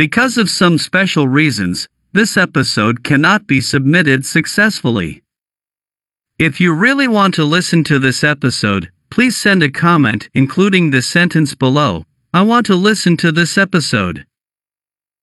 Because of some special reasons, this episode cannot be submitted successfully. If you really want to listen to this episode, please send a comment including the sentence below. I want to listen to this episode.